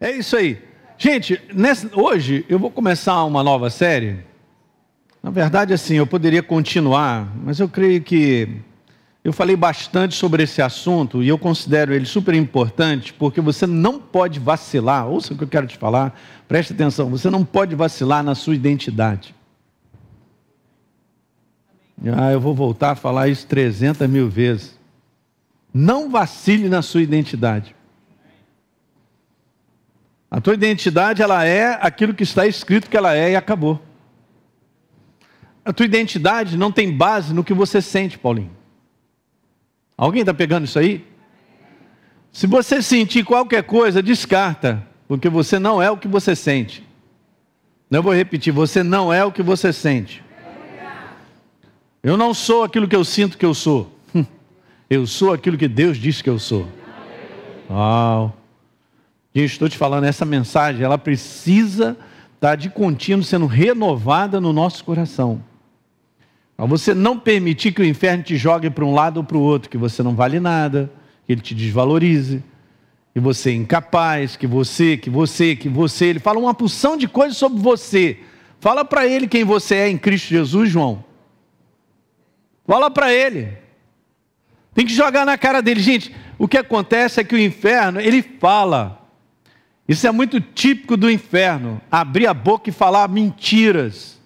É isso aí. Gente, nessa, hoje eu vou começar uma nova série. Na verdade, assim, eu poderia continuar, mas eu creio que eu falei bastante sobre esse assunto e eu considero ele super importante porque você não pode vacilar. Ouça o que eu quero te falar, preste atenção. Você não pode vacilar na sua identidade. Ah, eu vou voltar a falar isso 300 mil vezes. Não vacile na sua identidade. A tua identidade, ela é aquilo que está escrito que ela é e acabou. A tua identidade não tem base no que você sente, Paulinho. Alguém está pegando isso aí? Se você sentir qualquer coisa, descarta, porque você não é o que você sente. Eu vou repetir: você não é o que você sente. Eu não sou aquilo que eu sinto que eu sou. Eu sou aquilo que Deus diz que eu sou. Uau. E estou te falando, essa mensagem, ela precisa estar de contínuo sendo renovada no nosso coração. Para você não permitir que o inferno te jogue para um lado ou para o outro, que você não vale nada, que ele te desvalorize, que você é incapaz, que você, que você, que você. Ele fala uma porção de coisas sobre você. Fala para ele quem você é em Cristo Jesus, João. Fala para ele. Tem que jogar na cara dele. Gente, o que acontece é que o inferno, ele fala. Isso é muito típico do inferno. Abrir a boca e falar mentiras.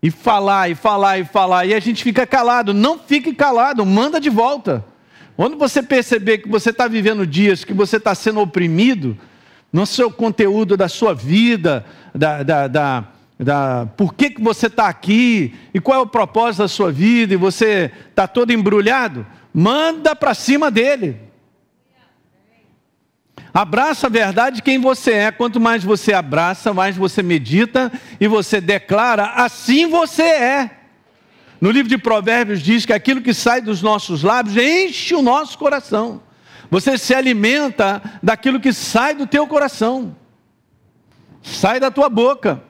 E falar, e falar, e falar. E a gente fica calado. Não fique calado, manda de volta. Quando você perceber que você está vivendo dias que você está sendo oprimido, no seu conteúdo da sua vida, da, da, da da por que, que você está aqui e qual é o propósito da sua vida e você está todo embrulhado, manda para cima dele. Abraça a verdade de quem você é. Quanto mais você abraça, mais você medita e você declara, assim você é. No livro de Provérbios diz que aquilo que sai dos nossos lábios enche o nosso coração. Você se alimenta daquilo que sai do teu coração, sai da tua boca.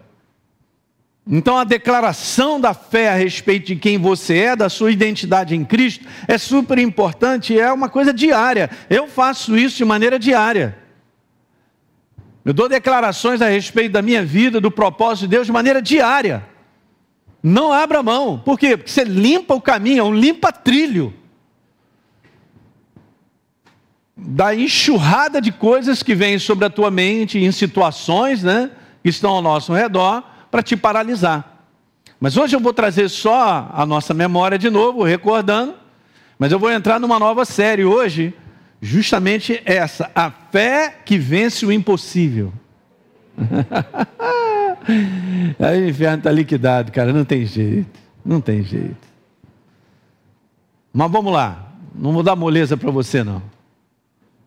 Então a declaração da fé a respeito de quem você é, da sua identidade em Cristo, é super importante, é uma coisa diária. Eu faço isso de maneira diária. Eu dou declarações a respeito da minha vida, do propósito de Deus de maneira diária. Não abra mão. Por quê? Porque você limpa o caminho, é um limpa-trilho. Da enxurrada de coisas que vêm sobre a tua mente, em situações né, que estão ao nosso redor para te paralisar. Mas hoje eu vou trazer só a nossa memória de novo, recordando. Mas eu vou entrar numa nova série hoje, justamente essa: a fé que vence o impossível. Aí o inferno está liquidado, cara, não tem jeito, não tem jeito. Mas vamos lá, não vou dar moleza para você não.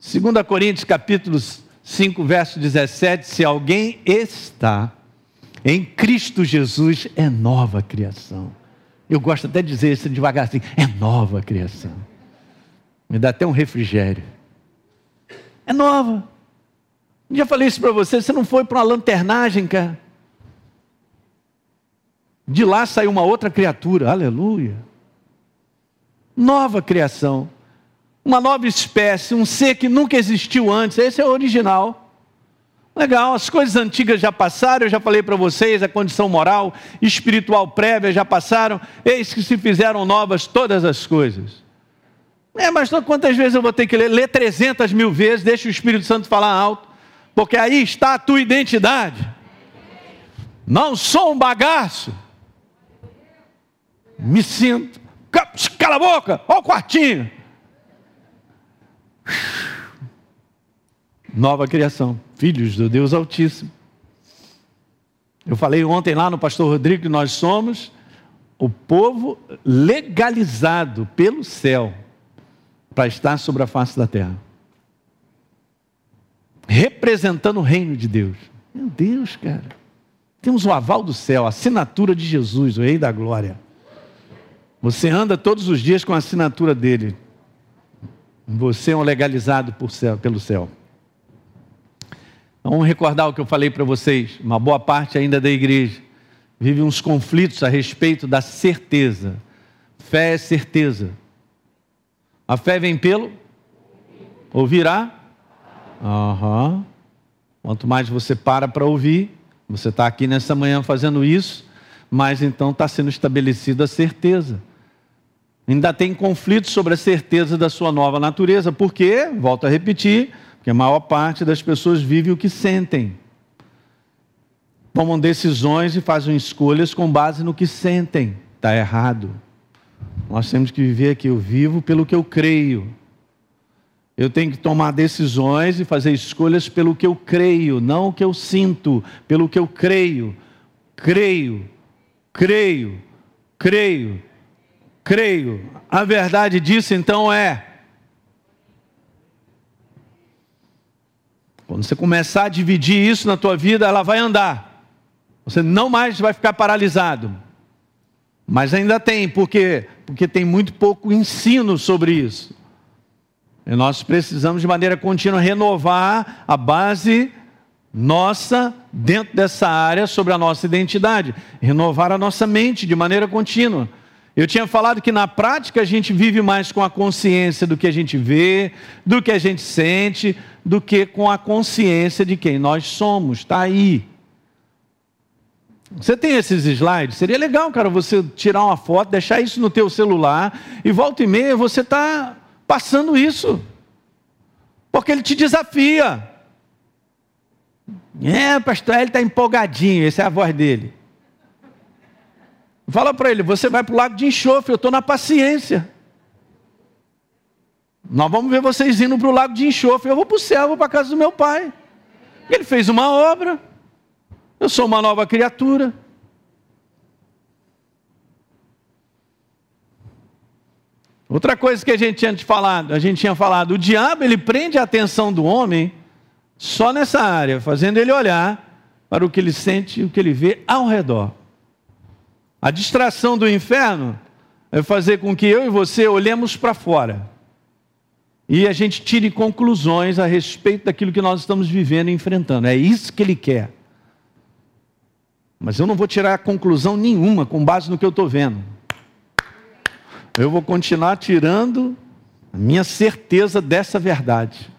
2 Coríntios capítulo 5, verso 17, se alguém está em Cristo Jesus é nova criação. Eu gosto até de dizer isso devagar assim: é nova criação. Me dá até um refrigério. É nova. Já falei isso para você: você não foi para uma lanternagem, cara. De lá saiu uma outra criatura, aleluia. Nova criação. Uma nova espécie, um ser que nunca existiu antes. Esse é o original. Legal, as coisas antigas já passaram, eu já falei para vocês, a condição moral, espiritual prévia já passaram, eis que se fizeram novas todas as coisas. É, mas quantas vezes eu vou ter que ler? Ler 300 mil vezes, deixa o Espírito Santo falar alto, porque aí está a tua identidade. Não sou um bagaço. Me sinto. Cala a boca, olha o quartinho. Nova criação filhos do Deus Altíssimo. Eu falei ontem lá no pastor Rodrigo que nós somos o povo legalizado pelo céu para estar sobre a face da terra. Representando o reino de Deus. Meu Deus, cara. Temos o aval do céu, a assinatura de Jesus, o Rei da Glória. Você anda todos os dias com a assinatura dele. Você é um legalizado céu, pelo céu. Vamos recordar o que eu falei para vocês. Uma boa parte ainda da igreja vive uns conflitos a respeito da certeza. Fé é certeza. A fé vem pelo ouvirá. Aham. Quanto mais você para para ouvir, você está aqui nessa manhã fazendo isso, mas então está sendo estabelecida a certeza. Ainda tem conflito sobre a certeza da sua nova natureza, porque, volto a repetir, porque a maior parte das pessoas vive o que sentem. Tomam decisões e fazem escolhas com base no que sentem. Está errado. Nós temos que viver aqui, eu vivo pelo que eu creio. Eu tenho que tomar decisões e fazer escolhas pelo que eu creio, não o que eu sinto, pelo que eu creio. Creio, creio, creio, creio. A verdade disso então é. Quando você começar a dividir isso na tua vida, ela vai andar. Você não mais vai ficar paralisado. Mas ainda tem, por quê? Porque tem muito pouco ensino sobre isso. E nós precisamos de maneira contínua renovar a base nossa dentro dessa área sobre a nossa identidade, renovar a nossa mente de maneira contínua. Eu tinha falado que na prática a gente vive mais com a consciência do que a gente vê, do que a gente sente, do que com a consciência de quem nós somos. Está aí. Você tem esses slides? Seria legal, cara, você tirar uma foto, deixar isso no teu celular e volta e meia você está passando isso. Porque ele te desafia. É, pastor, ele está empolgadinho, essa é a voz dele. Fala para ele, você vai para o lago de enxofre, eu estou na paciência. Nós vamos ver vocês indo para o lago de enxofre, eu vou para o céu, vou para a casa do meu pai. Ele fez uma obra, eu sou uma nova criatura. Outra coisa que a gente tinha falado, a gente tinha falado, o diabo ele prende a atenção do homem só nessa área, fazendo ele olhar para o que ele sente e o que ele vê ao redor. A distração do inferno é fazer com que eu e você olhemos para fora e a gente tire conclusões a respeito daquilo que nós estamos vivendo e enfrentando. É isso que ele quer. Mas eu não vou tirar conclusão nenhuma com base no que eu estou vendo eu vou continuar tirando a minha certeza dessa verdade.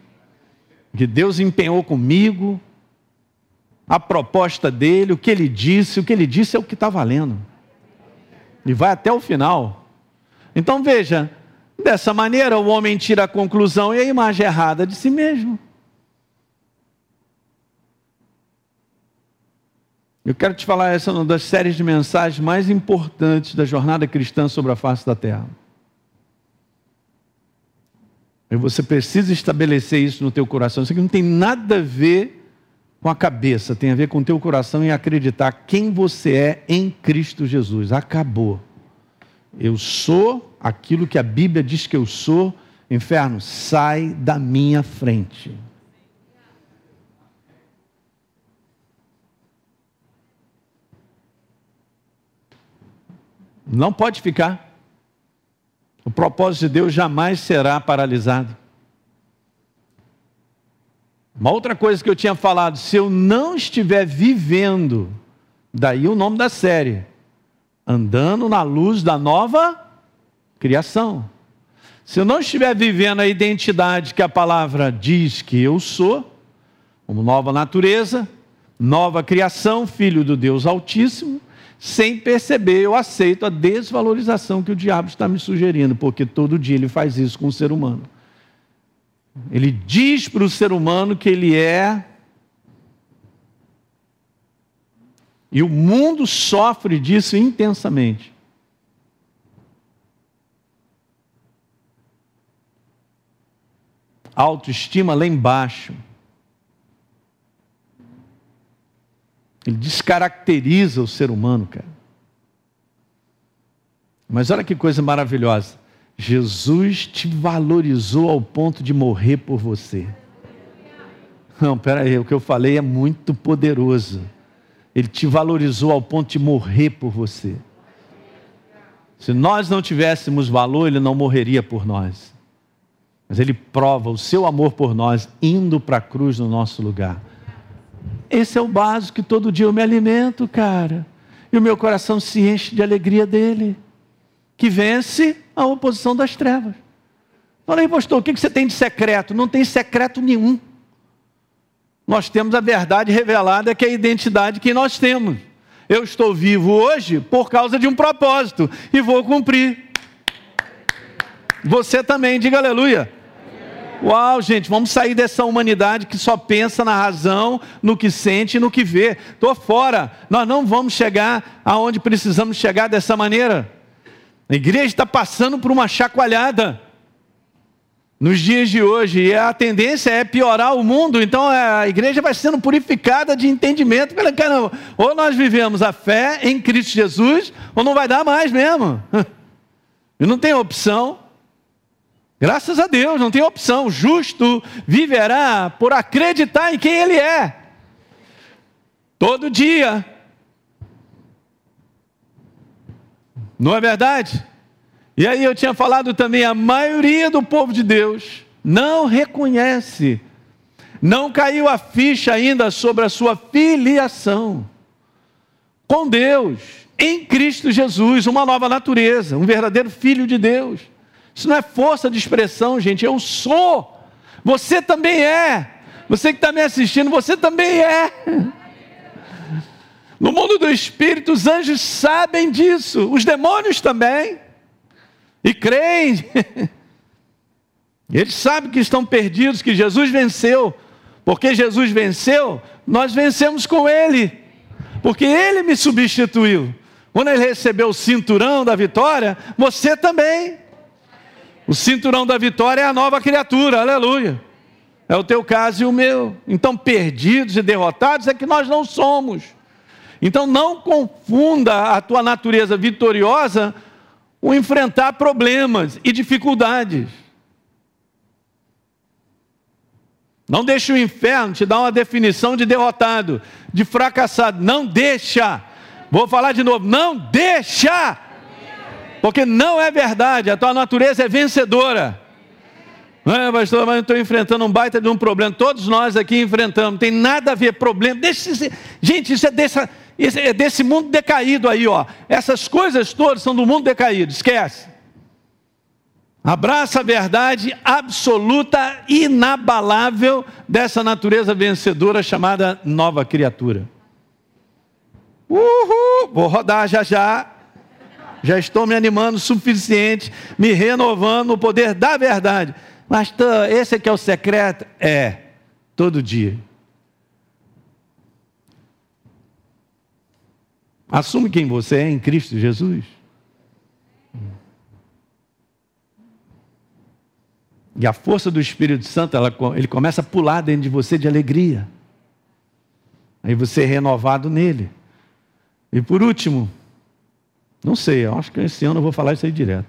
Que Deus empenhou comigo, a proposta dele, o que ele disse, o que ele disse é o que está valendo. E vai até o final. Então veja, dessa maneira o homem tira a conclusão e a imagem errada de si mesmo. Eu quero te falar essa é uma das séries de mensagens mais importantes da jornada cristã sobre a face da terra. E você precisa estabelecer isso no teu coração. Isso aqui não tem nada a ver com a cabeça, tem a ver com o teu coração e acreditar quem você é em Cristo Jesus. Acabou. Eu sou aquilo que a Bíblia diz que eu sou. Inferno, sai da minha frente. Não pode ficar. O propósito de Deus jamais será paralisado. Uma outra coisa que eu tinha falado, se eu não estiver vivendo, daí o nome da série, andando na luz da nova criação. Se eu não estiver vivendo a identidade que a palavra diz que eu sou, como nova natureza, nova criação, filho do Deus Altíssimo, sem perceber, eu aceito a desvalorização que o diabo está me sugerindo, porque todo dia ele faz isso com o ser humano. Ele diz para o ser humano que ele é. E o mundo sofre disso intensamente. Autoestima lá embaixo. Ele descaracteriza o ser humano, cara. Mas olha que coisa maravilhosa. Jesus te valorizou ao ponto de morrer por você. Não, peraí, o que eu falei é muito poderoso. Ele te valorizou ao ponto de morrer por você. Se nós não tivéssemos valor, ele não morreria por nós. Mas ele prova o seu amor por nós indo para a cruz no nosso lugar. Esse é o básico que todo dia eu me alimento, cara. E o meu coração se enche de alegria dele, que vence a oposição das trevas. Falei, pastor, o que você tem de secreto? Não tem secreto nenhum. nós temos a verdade revelada, que é a identidade que nós temos. Eu estou vivo hoje por causa de um propósito e vou cumprir. Você também, diga aleluia. Uau, gente, vamos sair dessa humanidade que só pensa na razão, no que sente e no que vê. Estou fora. Nós não vamos chegar aonde precisamos chegar dessa maneira. A igreja está passando por uma chacoalhada nos dias de hoje. E a tendência é piorar o mundo. Então é, a igreja vai sendo purificada de entendimento. Caramba, ou nós vivemos a fé em Cristo Jesus, ou não vai dar mais mesmo. E não tem opção. Graças a Deus, não tem opção. Justo viverá por acreditar em quem Ele é. Todo dia. Não é verdade? E aí eu tinha falado também, a maioria do povo de Deus não reconhece, não caiu a ficha ainda sobre a sua filiação com Deus, em Cristo Jesus, uma nova natureza, um verdadeiro filho de Deus. Isso não é força de expressão, gente. Eu sou. Você também é. Você que está me assistindo, você também é. No mundo do espírito, os anjos sabem disso, os demônios também, e creem. Eles sabem que estão perdidos, que Jesus venceu, porque Jesus venceu, nós vencemos com Ele, porque Ele me substituiu. Quando Ele recebeu o cinturão da vitória, você também. O cinturão da vitória é a nova criatura, aleluia. É o teu caso e o meu. Então, perdidos e derrotados é que nós não somos. Então, não confunda a tua natureza vitoriosa com enfrentar problemas e dificuldades. Não deixe o inferno te dar uma definição de derrotado, de fracassado. Não deixa. Vou falar de novo. Não deixa porque não é verdade, a tua natureza é vencedora. Não é, pastor, mas eu estou enfrentando um baita de um problema. Todos nós aqui enfrentamos, tem nada a ver problema. Gente, isso é, dessa, isso é desse mundo decaído aí, ó. Essas coisas todas são do mundo decaído, esquece. Abraça a verdade absoluta, inabalável dessa natureza vencedora chamada nova criatura. Uhul! Vou rodar já já já estou me animando o suficiente, me renovando no poder da verdade. Mas esse aqui é o secreto? É, todo dia. Assume quem você é em Cristo Jesus. E a força do Espírito Santo, ela, ele começa a pular dentro de você de alegria. Aí você é renovado nele. E por último, não sei, eu acho que esse ano eu vou falar isso aí direto.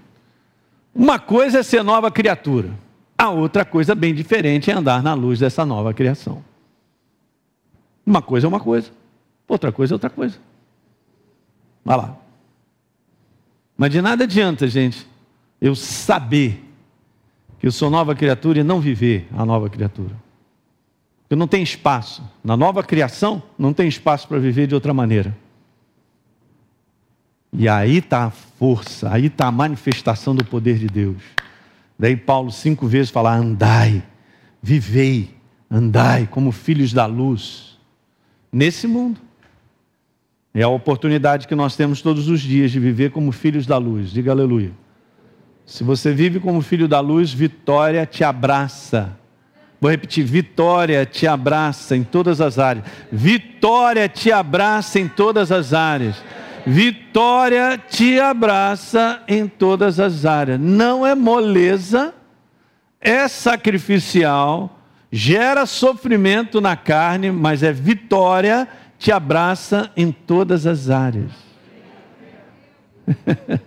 Uma coisa é ser nova criatura, a outra coisa bem diferente é andar na luz dessa nova criação. Uma coisa é uma coisa, outra coisa é outra coisa. Vai lá. Mas de nada adianta, gente, eu saber que eu sou nova criatura e não viver a nova criatura. Porque não tem espaço. Na nova criação, não tem espaço para viver de outra maneira. E aí está a força, aí está a manifestação do poder de Deus. Daí Paulo cinco vezes fala: andai, vivei, andai como filhos da luz, nesse mundo. É a oportunidade que nós temos todos os dias de viver como filhos da luz. Diga aleluia. Se você vive como filho da luz, vitória te abraça. Vou repetir: vitória te abraça em todas as áreas. Vitória te abraça em todas as áreas. Vitória te abraça em todas as áreas. Não é moleza, é sacrificial, gera sofrimento na carne, mas é vitória te abraça em todas as áreas.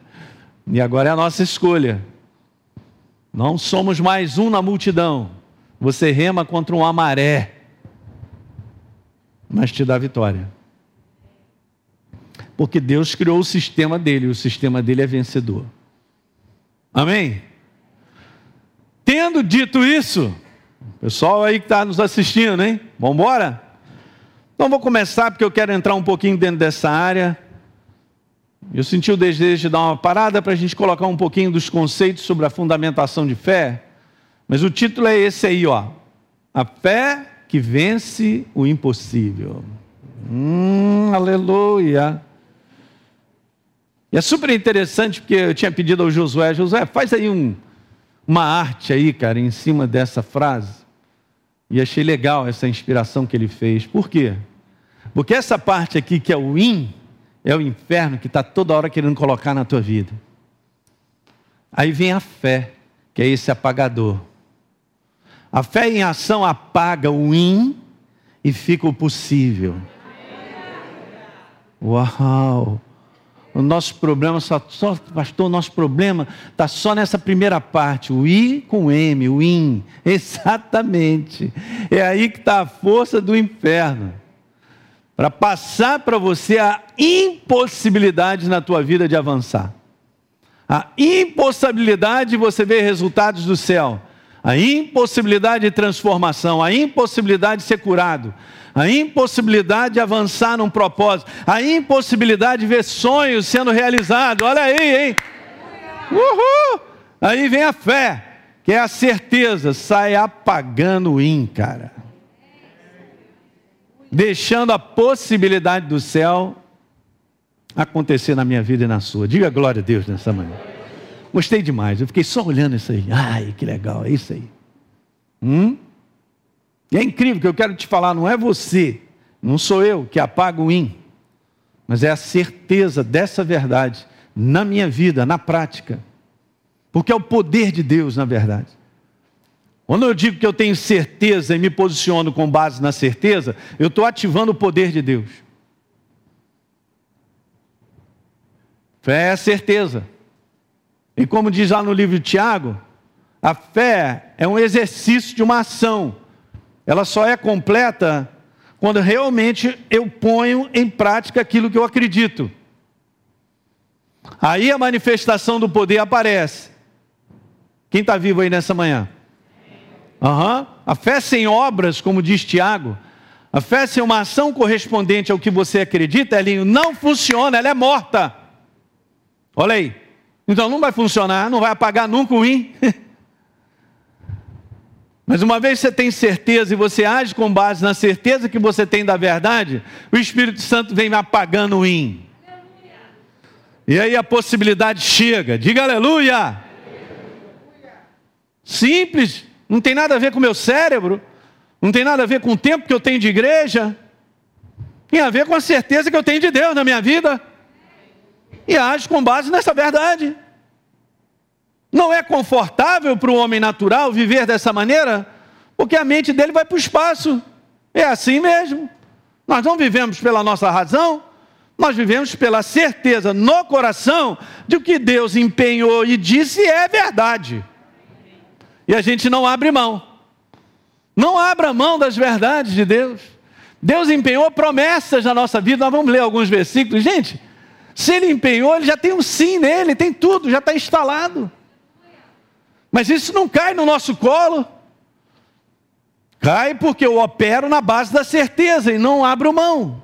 e agora é a nossa escolha. Não somos mais um na multidão. Você rema contra uma maré, mas te dá vitória. Porque Deus criou o sistema dele, e o sistema dele é vencedor. Amém? Tendo dito isso, pessoal aí que está nos assistindo, hein? Vamos embora? Então vou começar porque eu quero entrar um pouquinho dentro dessa área. Eu senti o desejo de dar uma parada para a gente colocar um pouquinho dos conceitos sobre a fundamentação de fé. Mas o título é esse aí, ó. A fé que vence o impossível. Hum, aleluia. E é super interessante porque eu tinha pedido ao Josué, Josué, faz aí um, uma arte aí, cara, em cima dessa frase. E achei legal essa inspiração que ele fez. Por quê? Porque essa parte aqui, que é o in, é o inferno que está toda hora querendo colocar na tua vida. Aí vem a fé, que é esse apagador. A fé em ação apaga o in e fica o possível. Uau! O nosso problema só, só pastor, o nosso problema está só nessa primeira parte, o I com M, o IN. Exatamente. É aí que está a força do inferno. Para passar para você a impossibilidade na tua vida de avançar. A impossibilidade de você ver resultados do céu. A impossibilidade de transformação, a impossibilidade de ser curado, a impossibilidade de avançar num propósito, a impossibilidade de ver sonhos sendo realizados. Olha aí, hein? Uhul! Aí vem a fé, que é a certeza, sai apagando o in, cara. Deixando a possibilidade do céu acontecer na minha vida e na sua. Diga glória a Deus nessa manhã. Gostei demais, eu fiquei só olhando isso aí. Ai, que legal, é isso aí. Hum? E é incrível que eu quero te falar, não é você, não sou eu que apaga o in, mas é a certeza dessa verdade na minha vida, na prática. Porque é o poder de Deus, na verdade. Quando eu digo que eu tenho certeza e me posiciono com base na certeza, eu estou ativando o poder de Deus. Fé é certeza. E como diz lá no livro de Tiago, a fé é um exercício de uma ação ela só é completa quando realmente eu ponho em prática aquilo que eu acredito. Aí a manifestação do poder aparece. Quem está vivo aí nessa manhã? Uhum. A fé sem obras, como diz Tiago, a fé sem uma ação correspondente ao que você acredita, Elinho, não funciona, ela é morta. Olha aí. Então não vai funcionar, não vai apagar nunca o IN. Mas uma vez você tem certeza e você age com base na certeza que você tem da verdade, o Espírito Santo vem apagando o in. E aí a possibilidade chega. Diga aleluia. Simples, não tem nada a ver com o meu cérebro, não tem nada a ver com o tempo que eu tenho de igreja, tem a ver com a certeza que eu tenho de Deus na minha vida. E age com base nessa verdade. Não é confortável para o homem natural viver dessa maneira, porque a mente dele vai para o espaço. É assim mesmo. Nós não vivemos pela nossa razão, nós vivemos pela certeza no coração de que Deus empenhou e disse é verdade. E a gente não abre mão. Não abra mão das verdades de Deus. Deus empenhou promessas na nossa vida. Nós vamos ler alguns versículos. Gente, se Ele empenhou, Ele já tem um sim nele, tem tudo, já está instalado. Mas isso não cai no nosso colo. Cai porque eu opero na base da certeza e não abro mão.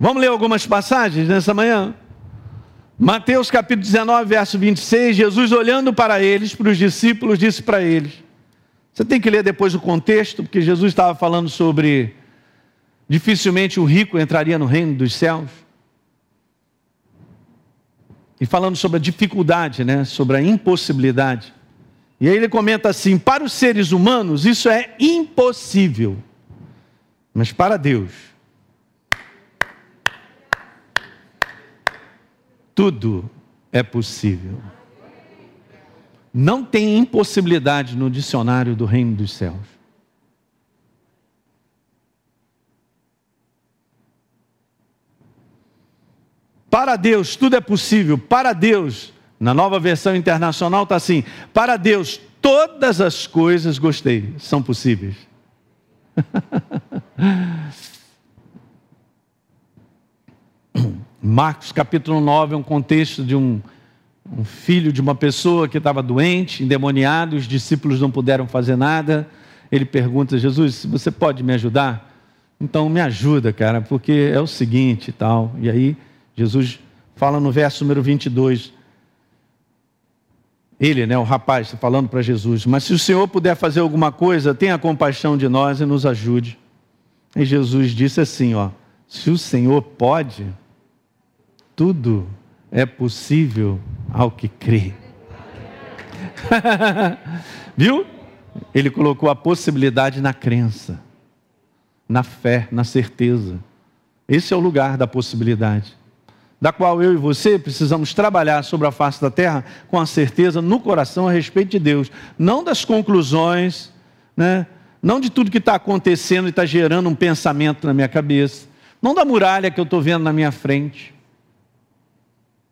Vamos ler algumas passagens nessa manhã? Mateus capítulo 19, verso 26, Jesus olhando para eles, para os discípulos, disse para eles. Você tem que ler depois o contexto, porque Jesus estava falando sobre dificilmente o rico entraria no reino dos céus e falando sobre a dificuldade, né, sobre a impossibilidade. E aí ele comenta assim: para os seres humanos isso é impossível, mas para Deus, tudo é possível. Não tem impossibilidade no dicionário do reino dos céus. Para Deus tudo é possível. Para Deus, na nova versão internacional está assim: para Deus todas as coisas, gostei, são possíveis. Marcos capítulo 9 é um contexto de um, um filho de uma pessoa que estava doente, endemoniado, os discípulos não puderam fazer nada. Ele pergunta: Jesus, você pode me ajudar? Então me ajuda, cara, porque é o seguinte e tal. E aí Jesus fala no verso número 22. Ele, né, o rapaz, está falando para Jesus, mas se o Senhor puder fazer alguma coisa, tenha compaixão de nós e nos ajude. E Jesus disse assim, ó, se o Senhor pode, tudo é possível ao que crê. Viu? Ele colocou a possibilidade na crença, na fé, na certeza. Esse é o lugar da possibilidade da qual eu e você precisamos trabalhar sobre a face da terra com a certeza no coração a respeito de Deus, não das conclusões, né? não de tudo que está acontecendo e está gerando um pensamento na minha cabeça, não da muralha que eu estou vendo na minha frente.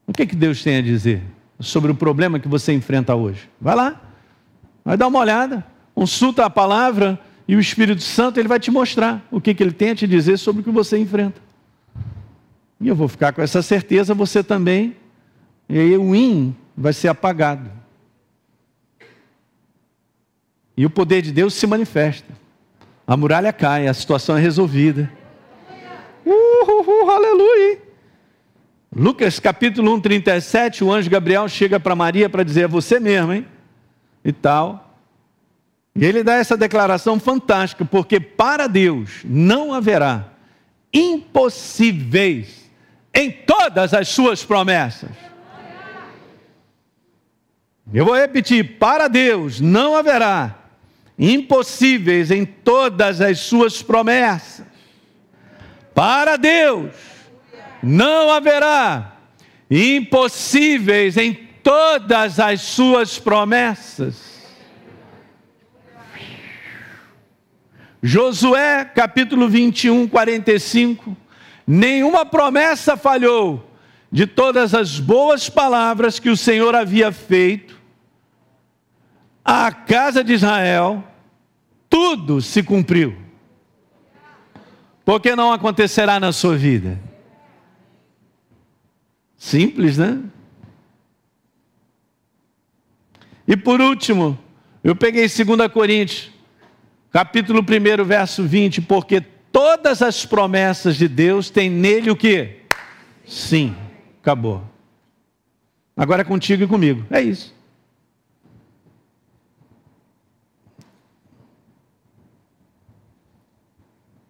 O que, que Deus tem a dizer sobre o problema que você enfrenta hoje? Vai lá, vai dar uma olhada, consulta a palavra e o Espírito Santo ele vai te mostrar o que, que ele tem a te dizer sobre o que você enfrenta. E eu vou ficar com essa certeza, você também. E aí o in vai ser apagado. E o poder de Deus se manifesta. A muralha cai, a situação é resolvida. Uhul, aleluia! Lucas capítulo 1, 37, o anjo Gabriel chega para Maria para dizer: É você mesmo, hein? E tal. E ele dá essa declaração fantástica, porque para Deus não haverá impossíveis em todas as suas promessas. Eu vou repetir: para Deus não haverá impossíveis em todas as suas promessas. Para Deus não haverá impossíveis em todas as suas promessas. Josué capítulo 21, 45 nenhuma promessa falhou de todas as boas palavras que o Senhor havia feito à casa de Israel, tudo se cumpriu. Porque não acontecerá na sua vida? Simples, né? E por último, eu peguei 2 Coríntios, capítulo 1, verso 20, porque todas as promessas de Deus têm nele o que? Sim, acabou. Agora é contigo e comigo. É isso.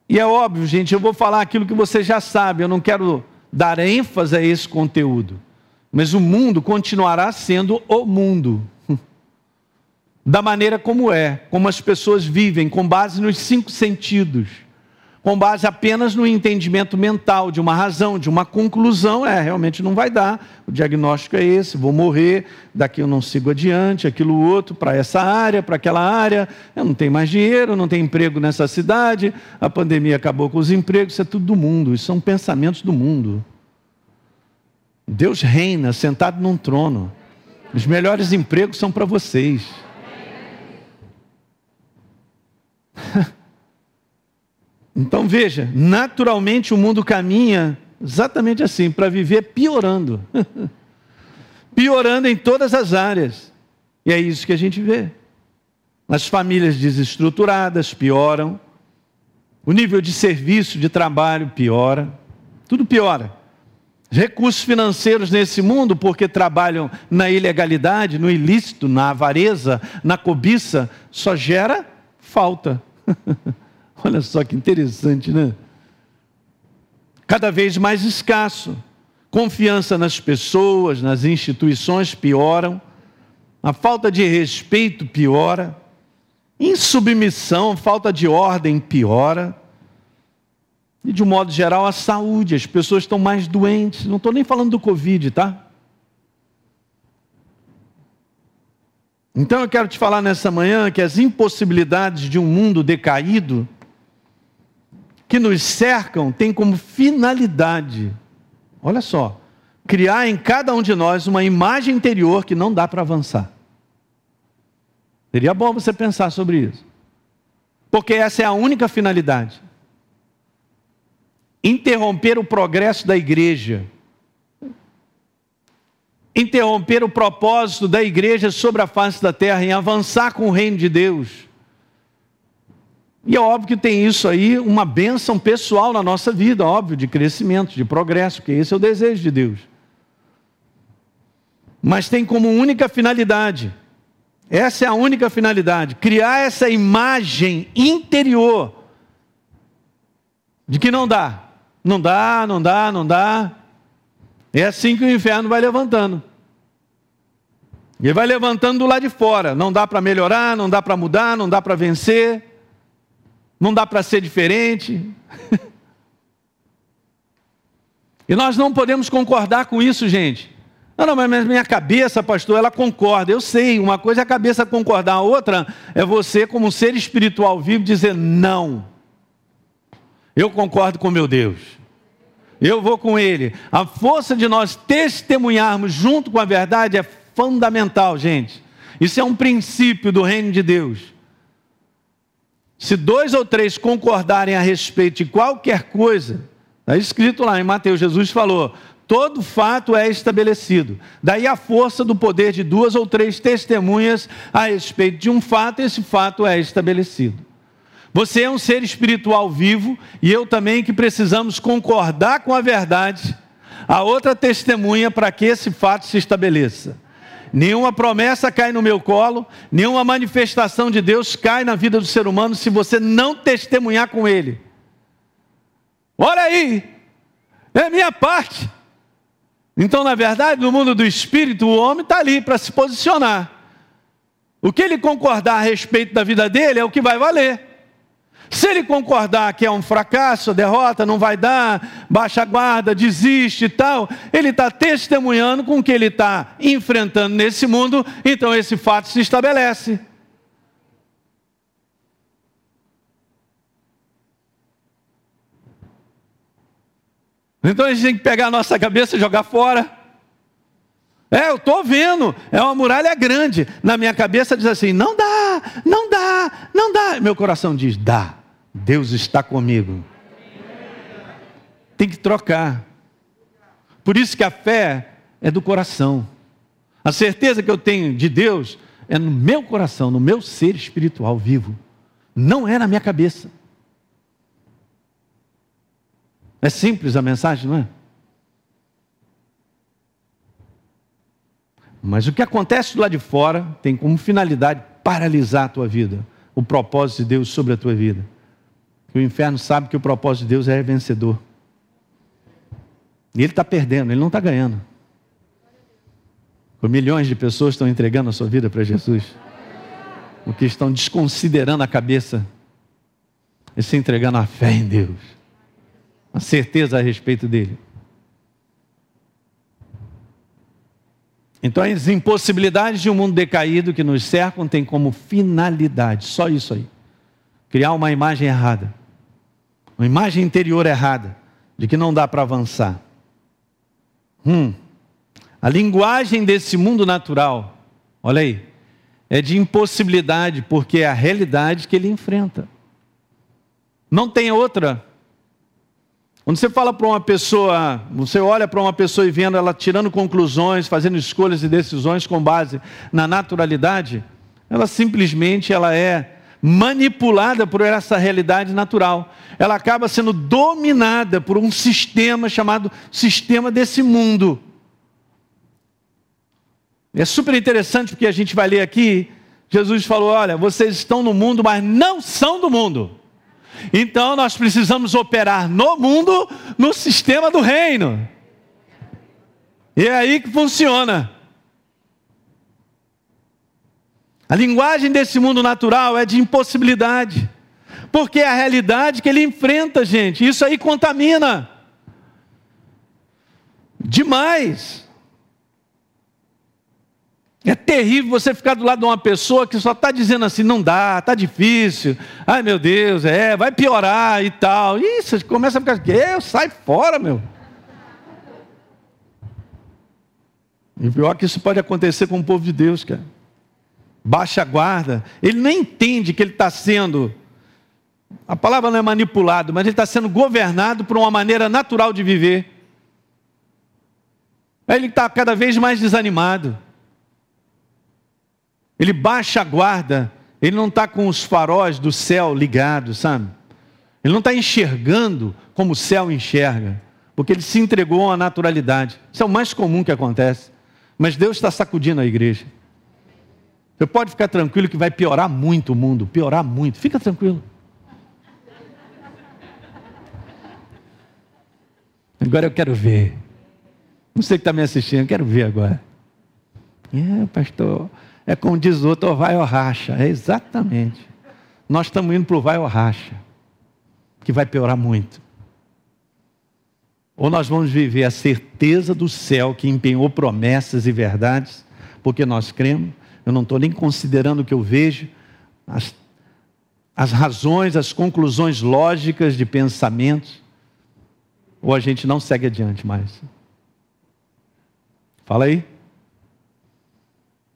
E é óbvio, gente, eu vou falar aquilo que você já sabe, eu não quero dar ênfase a esse conteúdo. Mas o mundo continuará sendo o mundo. Da maneira como é, como as pessoas vivem, com base nos cinco sentidos com base apenas no entendimento mental de uma razão, de uma conclusão, é, realmente não vai dar, o diagnóstico é esse, vou morrer, daqui eu não sigo adiante, aquilo outro, para essa área, para aquela área, eu não tenho mais dinheiro, não tenho emprego nessa cidade, a pandemia acabou com os empregos, isso é tudo do mundo, isso são pensamentos do mundo. Deus reina sentado num trono, os melhores empregos são para vocês. Então veja, naturalmente o mundo caminha exatamente assim, para viver piorando. piorando em todas as áreas. E é isso que a gente vê. As famílias desestruturadas pioram, o nível de serviço, de trabalho piora, tudo piora. Recursos financeiros nesse mundo, porque trabalham na ilegalidade, no ilícito, na avareza, na cobiça, só gera falta. Olha só que interessante, né? Cada vez mais escasso. Confiança nas pessoas, nas instituições pioram. A falta de respeito piora. Insubmissão, falta de ordem piora. E de um modo geral, a saúde, as pessoas estão mais doentes. Não estou nem falando do Covid, tá? Então eu quero te falar nessa manhã que as impossibilidades de um mundo decaído que nos cercam têm como finalidade, olha só, criar em cada um de nós uma imagem interior que não dá para avançar. Seria bom você pensar sobre isso. Porque essa é a única finalidade. Interromper o progresso da igreja. Interromper o propósito da igreja sobre a face da terra, em avançar com o reino de Deus e é óbvio que tem isso aí, uma bênção pessoal na nossa vida, óbvio, de crescimento, de progresso, que esse é o desejo de Deus. mas tem como única finalidade. Essa é a única finalidade, criar essa imagem interior de que não dá. Não dá, não dá, não dá. É assim que o inferno vai levantando. Ele vai levantando do lado de fora. Não dá para melhorar, não dá para mudar, não dá para vencer, não dá para ser diferente. e nós não podemos concordar com isso, gente. Não, não, mas minha cabeça, pastor, ela concorda. Eu sei, uma coisa é a cabeça concordar, a outra é você, como ser espiritual vivo, dizer não. Eu concordo com meu Deus. Eu vou com Ele. A força de nós testemunharmos junto com a verdade é fundamental, gente. Isso é um princípio do reino de Deus. Se dois ou três concordarem a respeito de qualquer coisa, está escrito lá em Mateus, Jesus falou: todo fato é estabelecido. Daí a força do poder de duas ou três testemunhas a respeito de um fato, esse fato é estabelecido. Você é um ser espiritual vivo e eu também que precisamos concordar com a verdade. A outra testemunha para que esse fato se estabeleça. Nenhuma promessa cai no meu colo, nenhuma manifestação de Deus cai na vida do ser humano se você não testemunhar com ele. Olha aí, é minha parte. Então, na verdade, no mundo do espírito, o homem está ali para se posicionar. O que ele concordar a respeito da vida dele é o que vai valer. Se ele concordar que é um fracasso, derrota, não vai dar, baixa a guarda, desiste e tal, ele está testemunhando com o que ele está enfrentando nesse mundo, então esse fato se estabelece. Então a gente tem que pegar a nossa cabeça e jogar fora. É, eu estou vendo, é uma muralha grande. Na minha cabeça diz assim: não dá, não dá, não dá. Meu coração diz: dá, Deus está comigo. Tem que trocar. Por isso que a fé é do coração. A certeza que eu tenho de Deus é no meu coração, no meu ser espiritual vivo. Não é na minha cabeça. É simples a mensagem, não é? Mas o que acontece lado de fora tem como finalidade paralisar a tua vida, o propósito de Deus sobre a tua vida. o inferno sabe que o propósito de Deus é vencedor. E ele está perdendo, ele não está ganhando. Milhões de pessoas estão entregando a sua vida para Jesus. O que estão desconsiderando a cabeça e se entregando a fé em Deus. A certeza a respeito dele. Então, as impossibilidades de um mundo decaído que nos cercam têm como finalidade, só isso aí, criar uma imagem errada, uma imagem interior errada, de que não dá para avançar. Hum, a linguagem desse mundo natural, olha aí, é de impossibilidade, porque é a realidade que ele enfrenta. Não tem outra quando você fala para uma pessoa, você olha para uma pessoa e vendo ela tirando conclusões, fazendo escolhas e decisões com base na naturalidade, ela simplesmente ela é manipulada por essa realidade natural. Ela acaba sendo dominada por um sistema chamado sistema desse mundo. É super interessante porque a gente vai ler aqui, Jesus falou: "Olha, vocês estão no mundo, mas não são do mundo". Então nós precisamos operar no mundo, no sistema do reino. E é aí que funciona. A linguagem desse mundo natural é de impossibilidade, porque é a realidade que ele enfrenta, gente. Isso aí contamina demais. É terrível você ficar do lado de uma pessoa que só está dizendo assim, não dá, está difícil, ai meu Deus, é, vai piorar e tal. Isso, começa a ficar, eu sai fora, meu. E pior que isso pode acontecer com o povo de Deus, cara. Baixa guarda, ele nem entende que ele está sendo, a palavra não é manipulado, mas ele está sendo governado por uma maneira natural de viver. Aí ele está cada vez mais desanimado. Ele baixa a guarda, ele não está com os faróis do céu ligados, sabe? Ele não está enxergando como o céu enxerga, porque ele se entregou à naturalidade. Isso é o mais comum que acontece. Mas Deus está sacudindo a igreja. Você pode ficar tranquilo que vai piorar muito o mundo, piorar muito. Fica tranquilo. Agora eu quero ver. Você que está me assistindo, eu quero ver agora. É, pastor, é como diz outro, vai ou racha. É exatamente. Nós estamos indo para o vai ou racha, que vai piorar muito. Ou nós vamos viver a certeza do céu que empenhou promessas e verdades, porque nós cremos. Eu não estou nem considerando o que eu vejo, as, as razões, as conclusões lógicas de pensamentos. Ou a gente não segue adiante mais. Fala aí.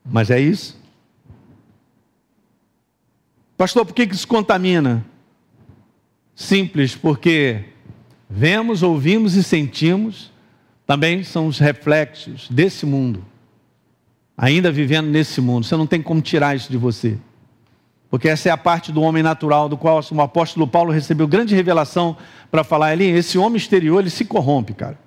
Mas é isso? Pastor, por que isso contamina? Simples, porque vemos, ouvimos e sentimos também são os reflexos desse mundo. Ainda vivendo nesse mundo, você não tem como tirar isso de você. Porque essa é a parte do homem natural, do qual o apóstolo Paulo recebeu grande revelação para falar ali. Esse homem exterior, ele se corrompe, cara.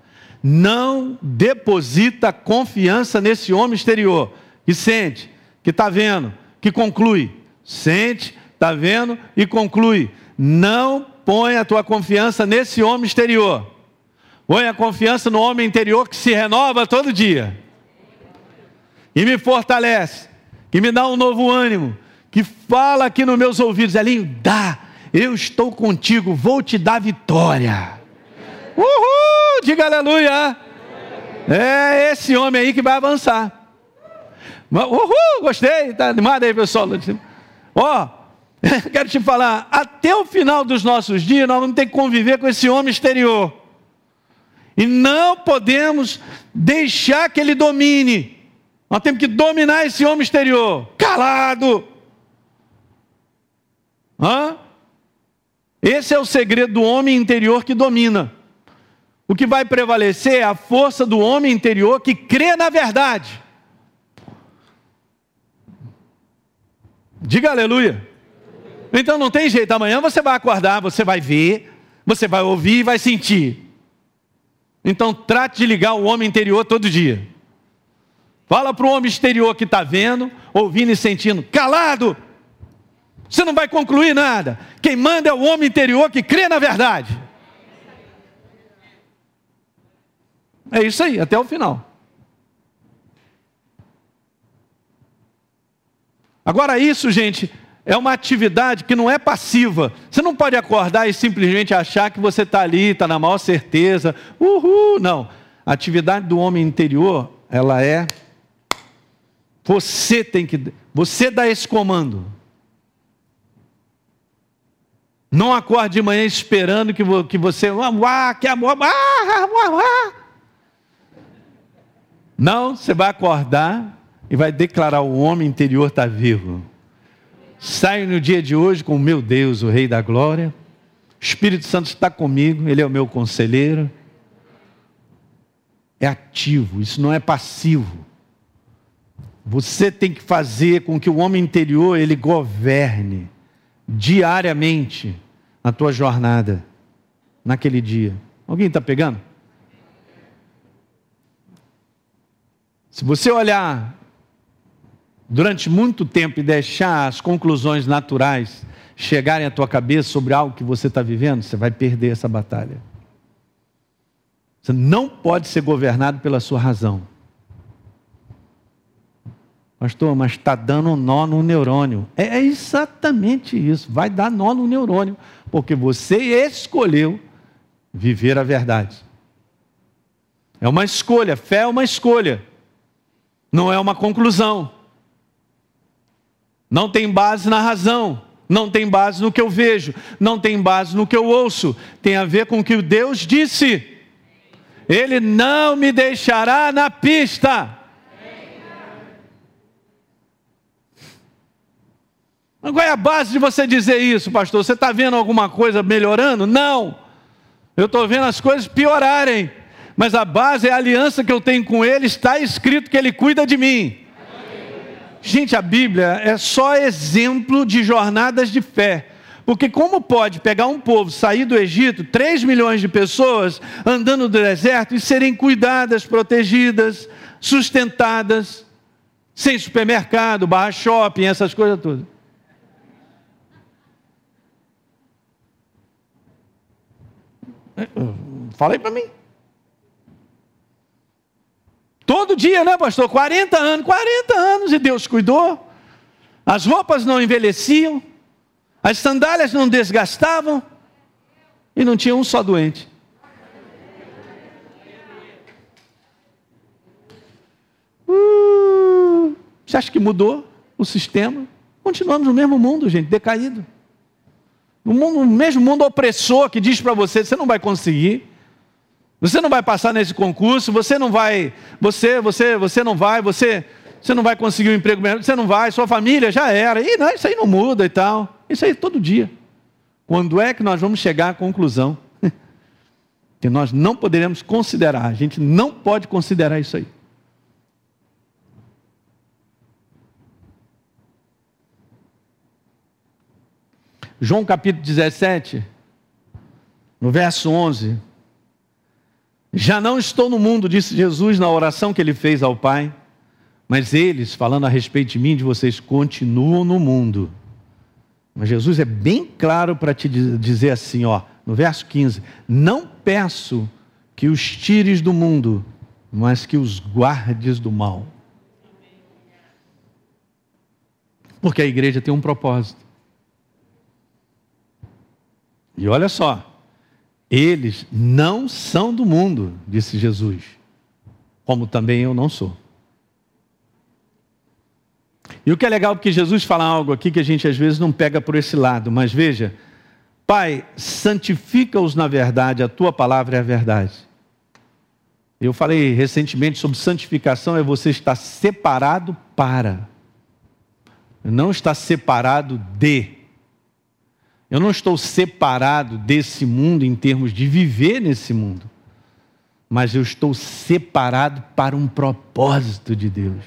Não deposita confiança nesse homem exterior que sente, que está vendo, que conclui. Sente, está vendo e conclui. Não põe a tua confiança nesse homem exterior. Põe a confiança no homem interior que se renova todo dia. E me fortalece, que me dá um novo ânimo, que fala aqui nos meus ouvidos, Elinho, dá, eu estou contigo, vou te dar vitória. Uhul, diga aleluia. É esse homem aí que vai avançar. Uhul, gostei, está animado aí, pessoal. Ó, oh, quero te falar, até o final dos nossos dias, nós vamos ter que conviver com esse homem exterior. E não podemos deixar que ele domine. Nós temos que dominar esse homem exterior. Calado. Hã? Esse é o segredo do homem interior que domina. O que vai prevalecer é a força do homem interior que crê na verdade. Diga aleluia. Então não tem jeito, amanhã você vai acordar, você vai ver, você vai ouvir e vai sentir. Então trate de ligar o homem interior todo dia. Fala para o homem exterior que está vendo, ouvindo e sentindo, calado. Você não vai concluir nada. Quem manda é o homem interior que crê na verdade. É isso aí, até o final. Agora, isso, gente, é uma atividade que não é passiva. Você não pode acordar e simplesmente achar que você está ali, está na maior certeza. Uhul! Não. A atividade do homem interior, ela é. Você tem que. Você dá esse comando. Não acorde de manhã esperando que, que você. Ah, que amor. Ah, ah, ah. Não, você vai acordar e vai declarar: o homem interior está vivo. Saio no dia de hoje com meu Deus, o Rei da Glória. O Espírito Santo está comigo, Ele é o meu conselheiro. É ativo, isso não é passivo. Você tem que fazer com que o homem interior ele governe diariamente a tua jornada naquele dia. Alguém está pegando? Se você olhar durante muito tempo e deixar as conclusões naturais chegarem à tua cabeça sobre algo que você está vivendo, você vai perder essa batalha. Você não pode ser governado pela sua razão. Pastor, mas está dando nó no neurônio. É exatamente isso. Vai dar nó no neurônio, porque você escolheu viver a verdade. É uma escolha, fé é uma escolha, não é uma conclusão não tem base na razão, não tem base no que eu vejo, não tem base no que eu ouço, tem a ver com o que Deus disse. Ele não me deixará na pista. Qual é a base de você dizer isso, pastor? Você está vendo alguma coisa melhorando? Não. Eu estou vendo as coisas piorarem. Mas a base é a aliança que eu tenho com Ele, está escrito que Ele cuida de mim. Gente, a Bíblia é só exemplo de jornadas de fé. Porque como pode pegar um povo, sair do Egito, 3 milhões de pessoas andando no deserto e serem cuidadas, protegidas, sustentadas, sem supermercado, barra shopping, essas coisas todas. Fala aí para mim. Todo dia, né, pastor? 40 anos, 40 anos e Deus cuidou. As roupas não envelheciam, as sandálias não desgastavam e não tinha um só doente. Uh, você acha que mudou o sistema? Continuamos no mesmo mundo, gente, decaído. No, mundo, no mesmo mundo opressor que diz para você, você não vai conseguir. Você não vai passar nesse concurso, você não vai, você, você, você não vai, você, você não vai conseguir um emprego melhor, você não vai, sua família já era. E não, isso aí não muda e tal. Isso aí todo dia. Quando é que nós vamos chegar à conclusão que nós não poderemos considerar, a gente não pode considerar isso aí. João capítulo 17, no verso 11. Já não estou no mundo, disse Jesus na oração que ele fez ao Pai, mas eles, falando a respeito de mim, de vocês, continuam no mundo. Mas Jesus é bem claro para te dizer assim, ó, no verso 15: Não peço que os tires do mundo, mas que os guardes do mal. Porque a igreja tem um propósito. E olha só, eles não são do mundo, disse Jesus, como também eu não sou. E o que é legal, porque Jesus fala algo aqui que a gente às vezes não pega por esse lado, mas veja, Pai, santifica-os na verdade, a tua palavra é a verdade. Eu falei recentemente sobre santificação, é você estar separado para, não estar separado de. Eu não estou separado desse mundo em termos de viver nesse mundo, mas eu estou separado para um propósito de Deus.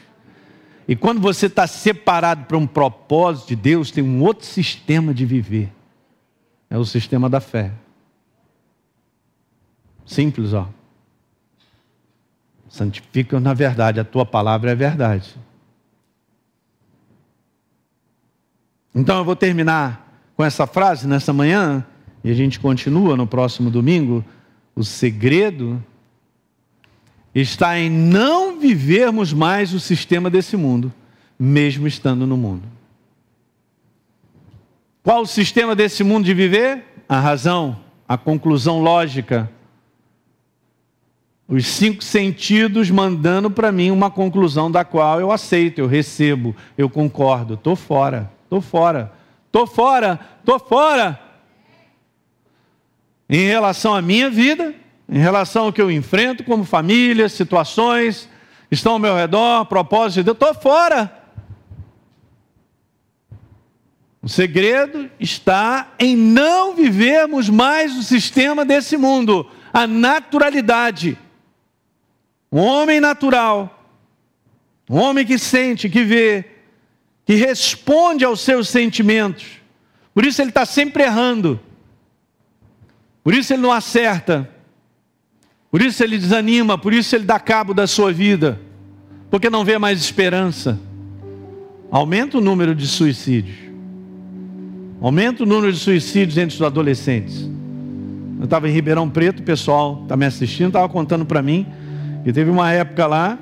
E quando você está separado para um propósito de Deus, tem um outro sistema de viver. É o sistema da fé. Simples, ó. Santifica na verdade, a tua palavra é verdade. Então eu vou terminar com essa frase nessa manhã, e a gente continua no próximo domingo. O segredo está em não vivermos mais o sistema desse mundo, mesmo estando no mundo. Qual o sistema desse mundo de viver? A razão, a conclusão lógica. Os cinco sentidos mandando para mim uma conclusão da qual eu aceito, eu recebo, eu concordo. Estou fora, estou fora. Estou fora, estou fora. Em relação à minha vida, em relação ao que eu enfrento como família, situações estão ao meu redor, propósito de Deus, estou fora. O segredo está em não vivermos mais o sistema desse mundo, a naturalidade. Um homem natural, um homem que sente, que vê, que responde aos seus sentimentos. Por isso ele está sempre errando. Por isso ele não acerta. Por isso ele desanima. Por isso ele dá cabo da sua vida. Porque não vê mais esperança. Aumenta o número de suicídios. Aumenta o número de suicídios entre os adolescentes. Eu estava em Ribeirão Preto, o pessoal está me assistindo, estava contando para mim que teve uma época lá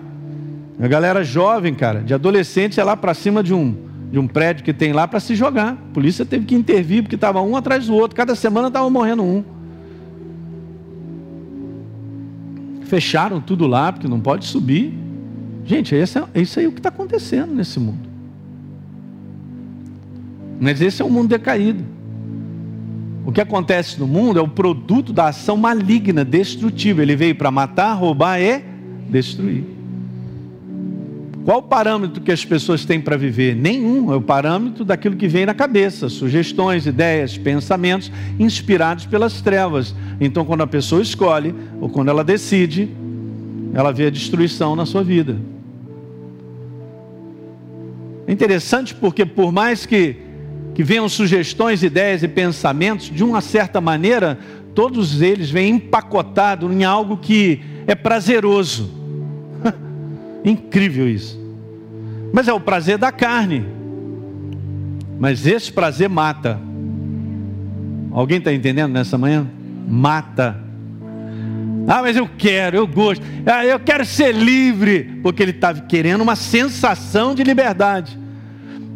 a galera jovem, cara, de adolescente, é lá para cima de um, de um prédio que tem lá para se jogar. A polícia teve que intervir, porque estava um atrás do outro. Cada semana estava morrendo um. Fecharam tudo lá, porque não pode subir. Gente, é, isso aí é o que está acontecendo nesse mundo. Mas esse é um mundo decaído. O que acontece no mundo é o produto da ação maligna, destrutiva. Ele veio para matar, roubar e destruir. Qual o parâmetro que as pessoas têm para viver? Nenhum, é o parâmetro daquilo que vem na cabeça, sugestões, ideias, pensamentos inspirados pelas trevas. Então, quando a pessoa escolhe, ou quando ela decide, ela vê a destruição na sua vida. É interessante porque, por mais que que venham sugestões, ideias e pensamentos, de uma certa maneira, todos eles vêm empacotados em algo que é prazeroso. Incrível isso. Mas é o prazer da carne. Mas esse prazer mata. Alguém está entendendo nessa manhã? Mata. Ah, mas eu quero, eu gosto. Ah, eu quero ser livre. Porque ele está querendo uma sensação de liberdade.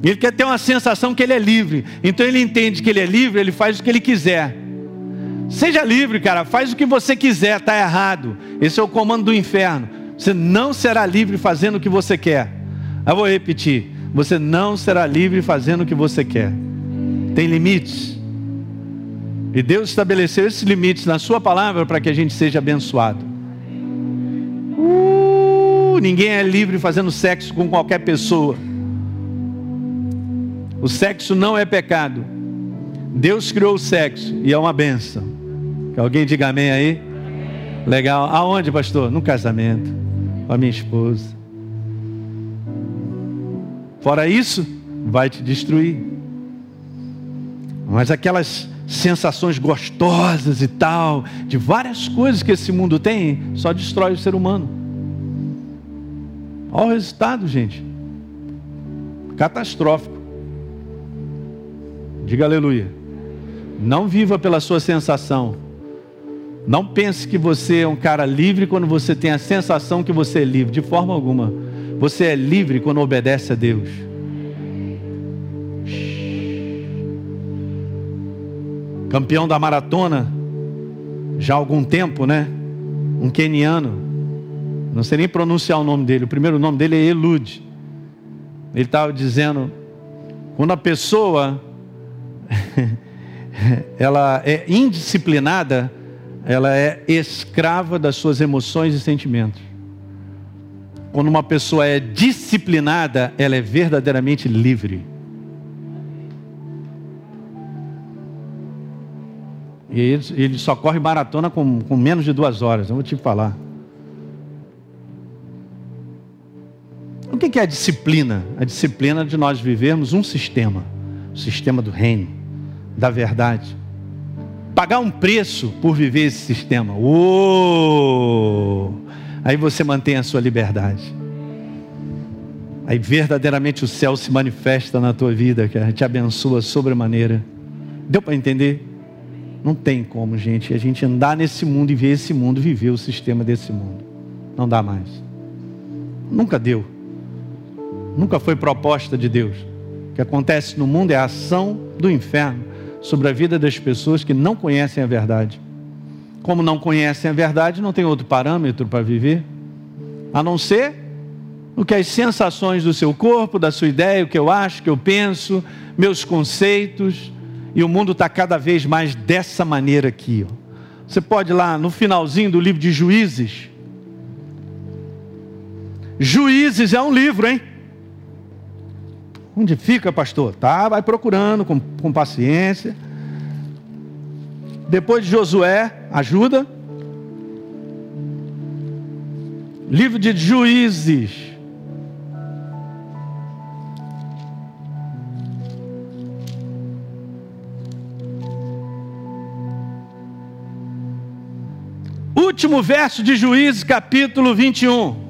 Ele quer ter uma sensação que ele é livre. Então ele entende que ele é livre, ele faz o que ele quiser. Seja livre, cara, faz o que você quiser, está errado. Esse é o comando do inferno. Você não será livre fazendo o que você quer. Eu vou repetir: você não será livre fazendo o que você quer. Tem limites. E Deus estabeleceu esses limites na Sua palavra para que a gente seja abençoado. Uh, ninguém é livre fazendo sexo com qualquer pessoa. O sexo não é pecado. Deus criou o sexo e é uma benção. Que alguém diga amém aí? Legal. Aonde, pastor? No casamento. A minha esposa. Fora isso, vai te destruir. Mas aquelas sensações gostosas e tal, de várias coisas que esse mundo tem, só destrói o ser humano. Olha o resultado, gente. Catastrófico. Diga aleluia. Não viva pela sua sensação. Não pense que você é um cara livre quando você tem a sensação que você é livre, de forma alguma. Você é livre quando obedece a Deus. Campeão da maratona, já há algum tempo, né? Um queniano. Não sei nem pronunciar o nome dele. O primeiro nome dele é Elud. Ele estava dizendo: quando a pessoa ela é indisciplinada, ela é escrava das suas emoções e sentimentos. Quando uma pessoa é disciplinada, ela é verdadeiramente livre. E ele, só corre maratona com, com menos de duas horas, eu vou te falar. O que é a disciplina? A disciplina de nós vivermos um sistema, o sistema do reino da verdade. Pagar um preço por viver esse sistema. Uou! Aí você mantém a sua liberdade. Aí verdadeiramente o céu se manifesta na tua vida, que te abençoa sobremaneira. Deu para entender? Não tem como, gente, a gente andar nesse mundo e ver esse mundo, viver o sistema desse mundo. Não dá mais. Nunca deu. Nunca foi proposta de Deus. O que acontece no mundo é a ação do inferno sobre a vida das pessoas que não conhecem a verdade. Como não conhecem a verdade, não tem outro parâmetro para viver, a não ser o que as sensações do seu corpo, da sua ideia, o que eu acho, o que eu penso, meus conceitos, e o mundo está cada vez mais dessa maneira aqui. Ó. Você pode ir lá no finalzinho do livro de Juízes. Juízes é um livro, hein? Onde fica, pastor? Tá, vai procurando com, com paciência. Depois de Josué, ajuda. Livro de Juízes. Último verso de Juízes, capítulo 21.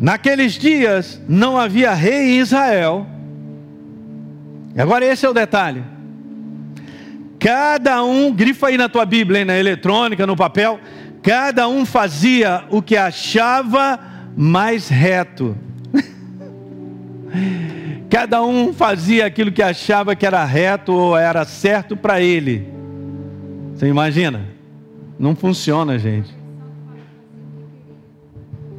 Naqueles dias não havia rei em Israel. E agora esse é o detalhe. Cada um, grifa aí na tua Bíblia, aí, na eletrônica, no papel, cada um fazia o que achava mais reto. cada um fazia aquilo que achava que era reto ou era certo para ele. Você imagina? Não funciona, gente.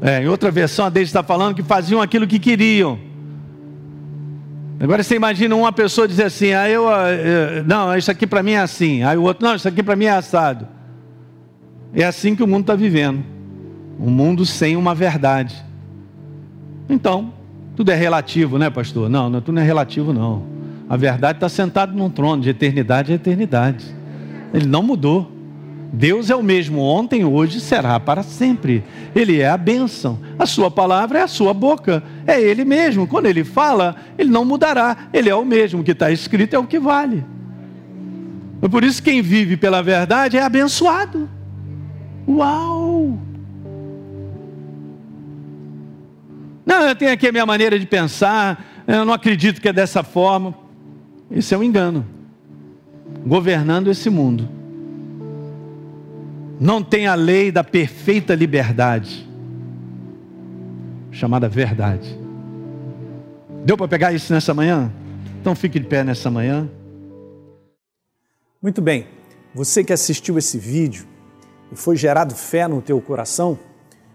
É, em outra versão, a Deise está falando que faziam aquilo que queriam. Agora você imagina uma pessoa dizer assim, ah, eu, ah, eu não, isso aqui para mim é assim. Aí o outro, não, isso aqui para mim é assado. É assim que o mundo está vivendo. Um mundo sem uma verdade. Então, tudo é relativo, né, pastor? Não, não tudo não é relativo, não. A verdade está sentada num trono de eternidade a eternidade. Ele não mudou. Deus é o mesmo ontem, hoje será para sempre. Ele é a bênção. A sua palavra é a sua boca. É Ele mesmo. Quando Ele fala, Ele não mudará. Ele é o mesmo. O que está escrito é o que vale. É por isso quem vive pela verdade é abençoado. Uau! Não, eu tenho aqui a minha maneira de pensar. Eu não acredito que é dessa forma. Isso é um engano. Governando esse mundo não tem a lei da perfeita liberdade, chamada verdade. Deu para pegar isso nessa manhã? Então fique de pé nessa manhã. Muito bem. Você que assistiu esse vídeo e foi gerado fé no teu coração,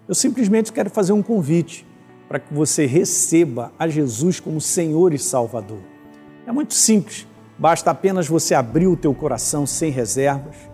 eu simplesmente quero fazer um convite para que você receba a Jesus como Senhor e Salvador. É muito simples, basta apenas você abrir o teu coração sem reservas